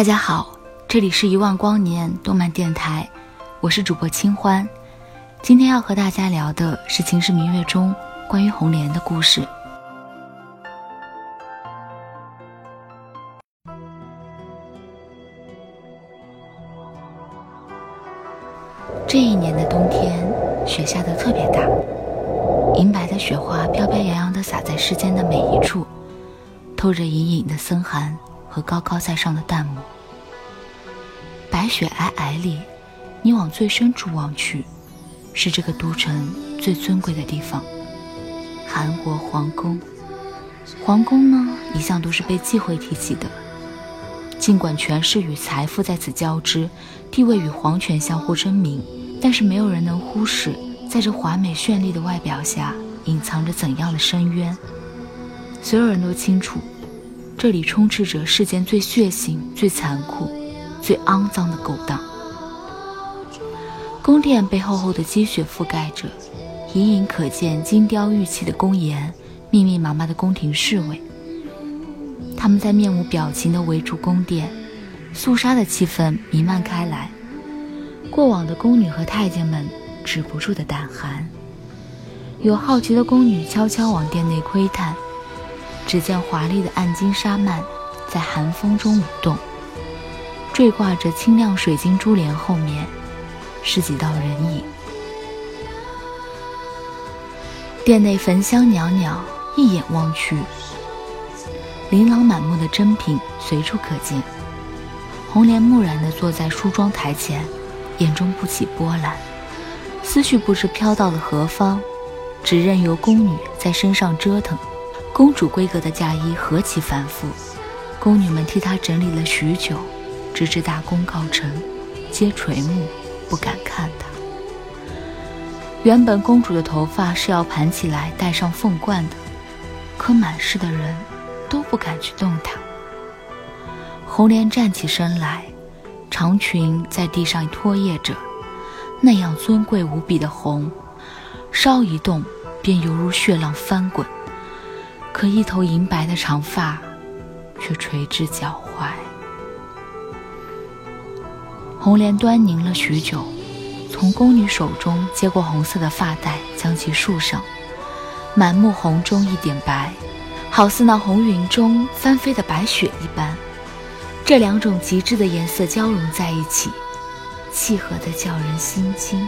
大家好，这里是一万光年动漫电台，我是主播清欢。今天要和大家聊的是《秦时明月》中关于红莲的故事。这一年的冬天，雪下的特别大，银白的雪花飘飘扬扬的洒在世间的每一处，透着隐隐的森寒。和高高在上的淡漠，白雪皑皑里，你往最深处望去，是这个都城最尊贵的地方——韩国皇宫。皇宫呢，一向都是被忌讳提起的。尽管权势与财富在此交织，地位与皇权相互争鸣，但是没有人能忽视，在这华美绚丽的外表下，隐藏着怎样的深渊。所有人都清楚。这里充斥着世间最血腥、最残酷、最肮脏的勾当。宫殿被厚厚的积雪覆盖着，隐隐可见金雕玉砌的宫檐，密密麻麻的宫廷侍卫。他们在面无表情地围住宫殿，肃杀的气氛弥漫开来。过往的宫女和太监们止不住的胆寒，有好奇的宫女悄悄往殿内窥探。只见华丽的暗金纱幔在寒风中舞动，缀挂着清亮水晶珠帘，后面是几道人影。殿内焚香袅袅，一眼望去，琳琅满目的珍品随处可见。红莲木然地坐在梳妆台前，眼中不起波澜，思绪不知飘到了何方，只任由宫女在身上折腾。公主规格的嫁衣何其繁复，宫女们替她整理了许久，直至大功告成，皆垂目不敢看她。原本公主的头发是要盘起来戴上凤冠的，可满室的人都不敢去动她。红莲站起身来，长裙在地上拖曳着，那样尊贵无比的红，稍一动便犹如血浪翻滚。可一头银白的长发，却垂至脚踝。红莲端凝了许久，从宫女手中接过红色的发带，将其束上。满目红中一点白，好似那红云中翻飞的白雪一般。这两种极致的颜色交融在一起，契合的叫人心惊。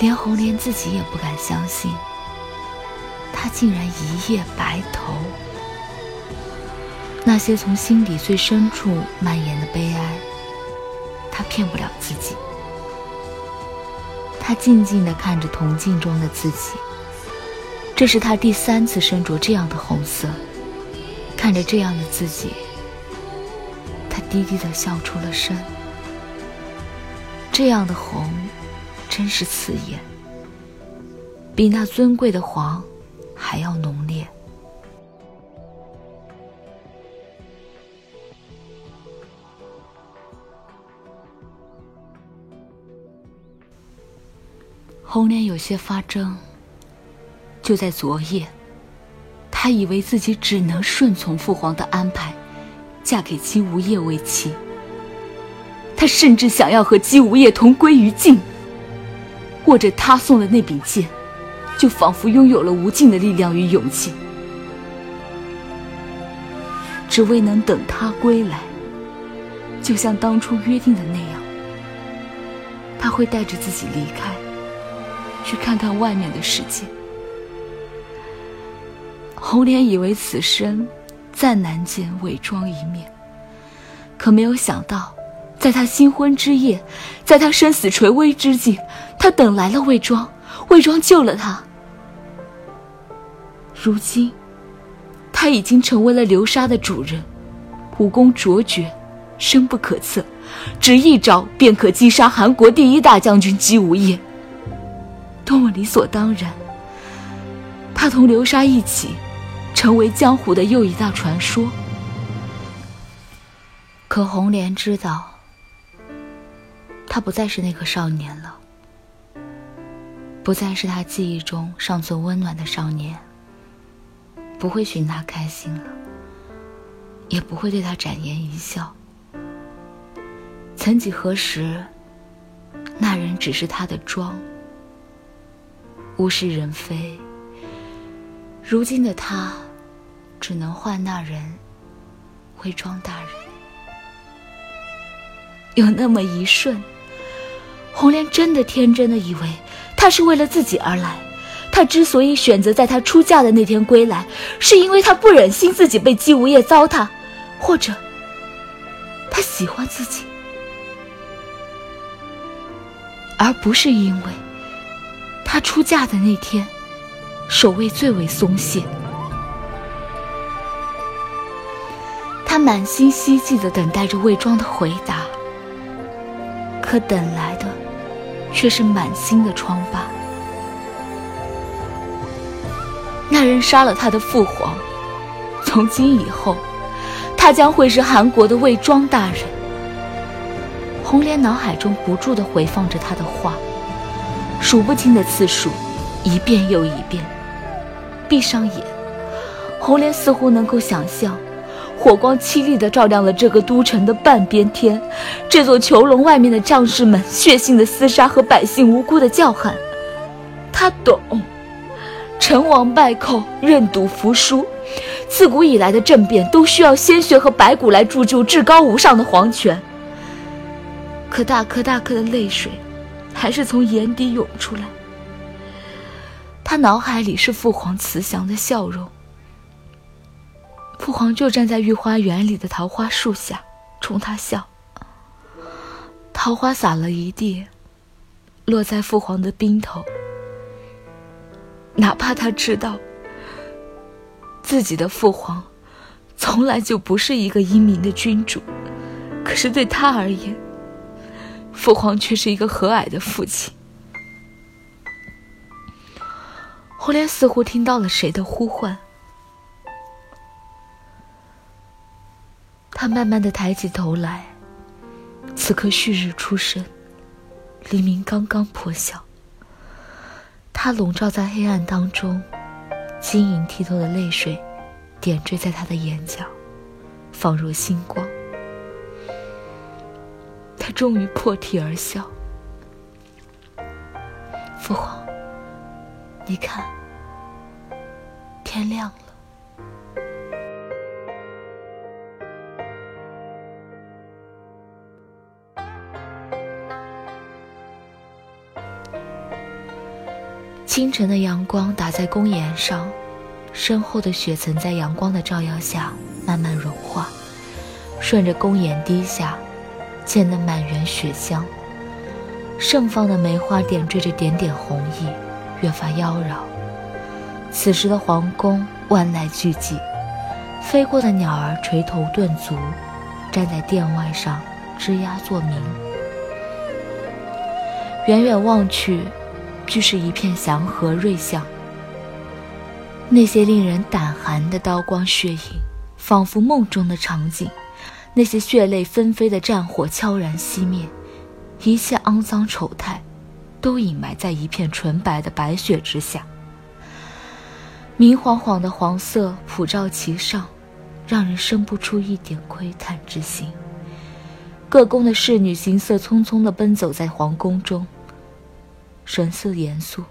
连红莲自己也不敢相信。他竟然一夜白头，那些从心底最深处蔓延的悲哀，他骗不了自己。他静静地看着铜镜中的自己，这是他第三次身着这样的红色，看着这样的自己，他低低地笑出了声。这样的红，真是刺眼，比那尊贵的黄。还要浓烈。红莲有些发怔。就在昨夜，他以为自己只能顺从父皇的安排，嫁给姬无夜为妻。他甚至想要和姬无夜同归于尽，握着他送的那柄剑。就仿佛拥有了无尽的力量与勇气，只为能等他归来。就像当初约定的那样，他会带着自己离开，去看看外面的世界。红莲以为此生再难见伪装一面，可没有想到，在他新婚之夜，在他生死垂危之际，他等来了魏庄。魏庄救了他。如今，他已经成为了流沙的主人，武功卓绝，深不可测，只一招便可击杀韩国第一大将军姬无业。多么理所当然！他同流沙一起，成为江湖的又一大传说。可红莲知道，他不再是那个少年了，不再是他记忆中尚存温暖的少年。不会寻他开心了，也不会对他展颜一笑。曾几何时，那人只是他的妆，物是人非。如今的他，只能换那人为庄大人。有那么一瞬，红莲真的天真的以为他是为了自己而来。他之所以选择在他出嫁的那天归来，是因为他不忍心自己被姬无业糟蹋，或者他喜欢自己，而不是因为他出嫁的那天守卫最为松懈。他满心希冀的等待着魏庄的回答，可等来的却是满心的疮疤。那人杀了他的父皇，从今以后，他将会是韩国的魏庄大人。红莲脑海中不住地回放着他的话，数不清的次数，一遍又一遍。闭上眼，红莲似乎能够想象，火光凄厉地照亮了这个都城的半边天，这座囚笼外面的将士们血腥的厮杀和百姓无辜的叫喊。他懂。成王败寇，认赌服输，自古以来的政变都需要鲜血和白骨来铸就至高无上的皇权。可大颗大颗的泪水，还是从眼底涌出来。他脑海里是父皇慈祥的笑容，父皇就站在御花园里的桃花树下，冲他笑。桃花洒了一地，落在父皇的鬓头。哪怕他知道自己的父皇从来就不是一个英明的君主，可是对他而言，父皇却是一个和蔼的父亲。红莲似乎听到了谁的呼唤，他慢慢的抬起头来，此刻旭日初升，黎明刚刚破晓。他笼罩在黑暗当中，晶莹剔透的泪水点缀在他的眼角，仿若星光。他终于破涕而笑：“父皇，你看，天亮了。”清晨的阳光打在公岩上，身后的雪层在阳光的照耀下慢慢融化，顺着公岩滴下，溅得满园雪香。盛放的梅花点缀着点点红意，越发妖娆。此时的皇宫万籁俱寂，飞过的鸟儿垂头顿足，站在殿外上吱呀作鸣。远远望去。俱是一片祥和瑞相。那些令人胆寒的刀光血影，仿佛梦中的场景；那些血泪纷飞的战火悄然熄灭，一切肮脏丑态，都隐埋在一片纯白的白雪之下。明晃晃的黄色普照其上，让人生不出一点窥探之心。各宫的侍女行色匆匆地奔走在皇宫中。神色严肃，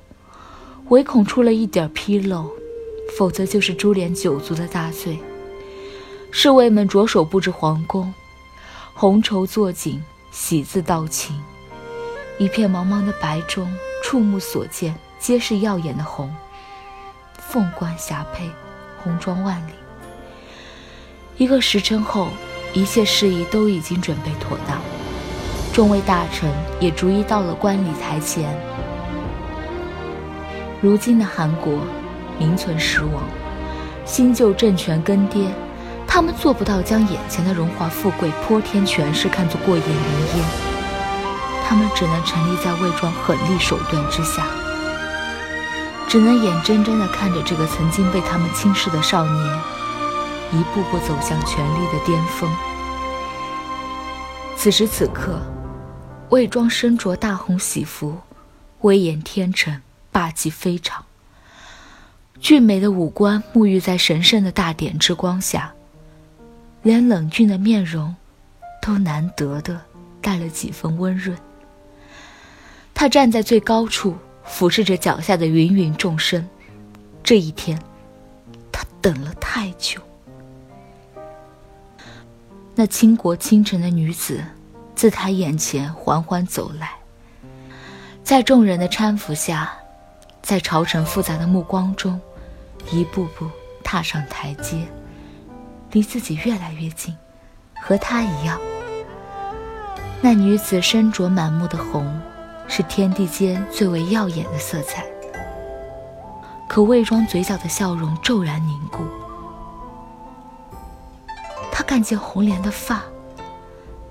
唯恐出了一点纰漏，否则就是株连九族的大罪。侍卫们着手布置皇宫，红绸作锦，喜字道情。一片茫茫的白中，触目所见皆是耀眼的红，凤冠霞帔，红妆万里。一个时辰后，一切事宜都已经准备妥当，众位大臣也逐一到了观礼台前。如今的韩国，名存实亡，新旧政权更迭，他们做不到将眼前的荣华富贵、泼天权势看作过眼云烟，他们只能沉溺在魏庄狠厉手段之下，只能眼睁睁地看着这个曾经被他们轻视的少年，一步步走向权力的巅峰。此时此刻，魏庄身着大红喜服，威严天成，霸气非常。俊美的五官沐浴在神圣的大典之光下，连冷峻的面容都难得的带了几分温润。他站在最高处，俯视着脚下的芸芸众生。这一天，他等了太久。那倾国倾城的女子，自他眼前缓缓走来，在众人的搀扶下，在朝臣复杂的目光中。一步步踏上台阶，离自己越来越近，和她一样。那女子身着满目的红，是天地间最为耀眼的色彩。可魏庄嘴角的笑容骤然凝固，他看见红莲的发，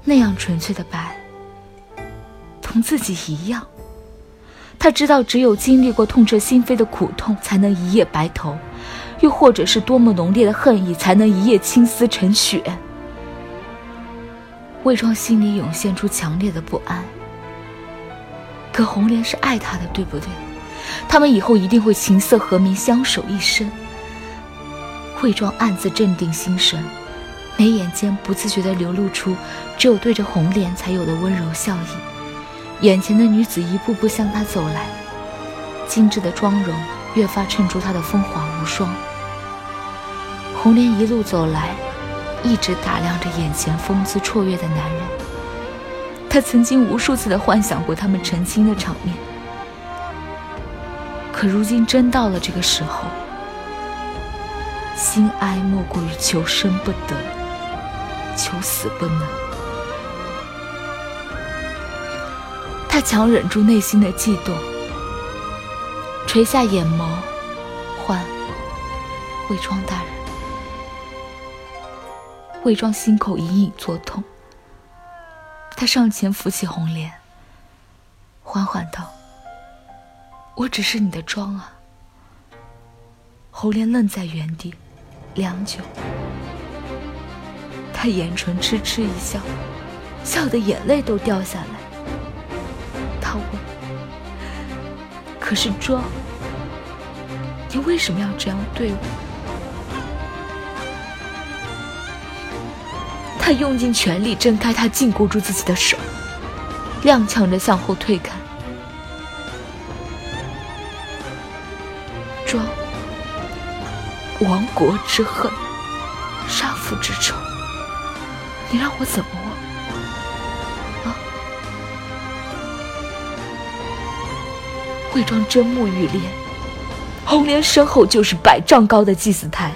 那样纯粹的白，同自己一样。他知道，只有经历过痛彻心扉的苦痛，才能一夜白头；又或者是多么浓烈的恨意，才能一夜青丝成雪。魏庄心里涌现出强烈的不安。可红莲是爱他的，对不对？他们以后一定会琴瑟和鸣，相守一生。魏庄暗自镇定心神，眉眼间不自觉地流露出只有对着红莲才有的温柔笑意。眼前的女子一步步向他走来，精致的妆容越发衬出她的风华无双。红莲一路走来，一直打量着眼前风姿绰约的男人。她曾经无数次的幻想过他们成亲的场面，可如今真到了这个时候，心哀莫过于求生不得，求死不能。他强忍住内心的悸动，垂下眼眸，唤魏庄大人。魏庄心口隐隐作痛，他上前扶起红莲，缓缓道：“我只是你的庄啊。”红莲愣在原地，良久，他眼唇痴痴一笑，笑得眼泪都掉下来。他问：“可是庄，你为什么要这样对我？”他用尽全力挣开他禁锢住自己的手，踉跄着向后退开。庄，亡国之恨，杀父之仇，你让我怎么忘？魏庄真目欲裂，红莲身后就是百丈高的祭祀台，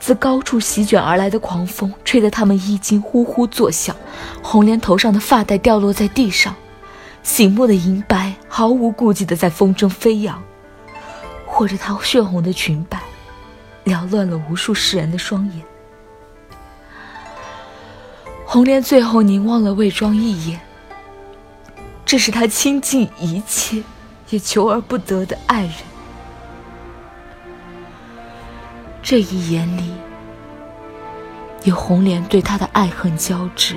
自高处席卷而来的狂风吹得他们衣襟呼呼作响，红莲头上的发带掉落在地上，醒目的银白毫无顾忌地在风中飞扬，或者她血红的裙摆，缭乱了无数世人的双眼。红莲最后凝望了魏庄一眼，这是他倾尽一切。也求而不得的爱人，这一眼里有红莲对他的爱恨交织，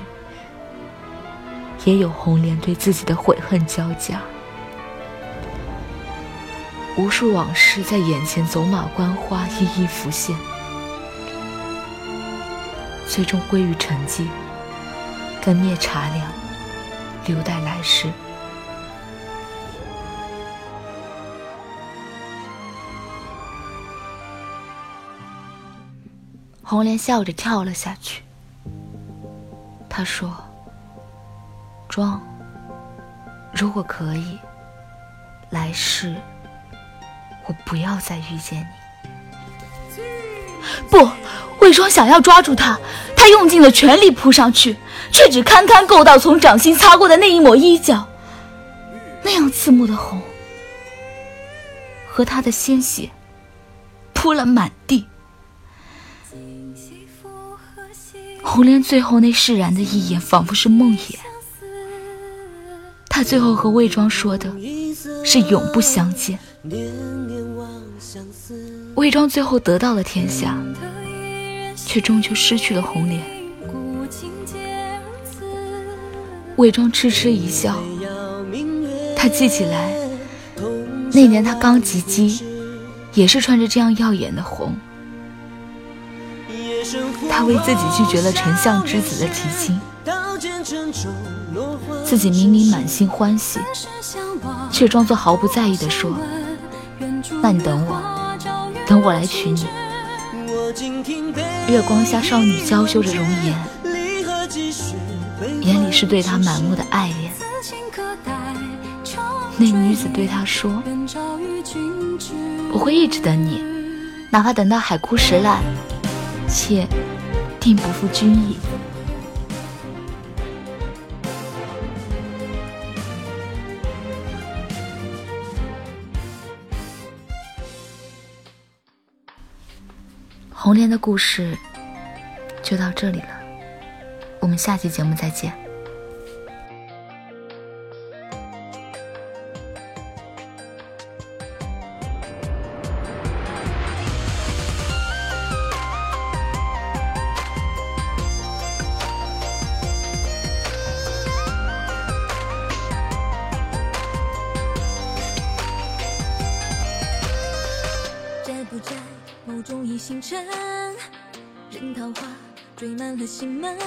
也有红莲对自己的悔恨交加。无数往事在眼前走马观花，一一浮现，最终归于沉寂，更灭茶凉，留待来世。红莲笑着跳了下去。他说：“庄，如果可以，来世我不要再遇见你。”不，魏庄想要抓住他，他用尽了全力扑上去，却只堪堪够到从掌心擦过的那一抹衣角，那样刺目的红，和他的鲜血铺了满地。红莲最后那释然的一眼，仿佛是梦魇。他最后和魏庄说的是永不相见。魏庄最后得到了天下，却终究失去了红莲。魏庄痴痴一笑，他记起来，那年他刚及笄，也是穿着这样耀眼的红。他为自己拒绝了丞相之子的提亲，自己明明满心欢喜，却装作毫不在意的说：“那你等我，等我来娶你。”月光下，少女娇羞着容颜，眼里是对他满目的爱恋。那女子对他说：“我会一直等你，哪怕等到海枯石烂。”妾定不负君意。红莲的故事就到这里了，我们下期节目再见。缀满了心门，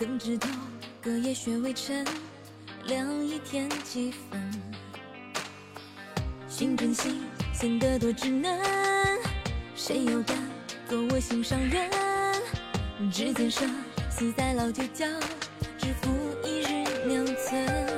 灯枝头隔夜雪微沉，凉意添几分。心真心显得多稚嫩，谁又敢做我心上人？指尖生死在老酒窖，只负一日两寸。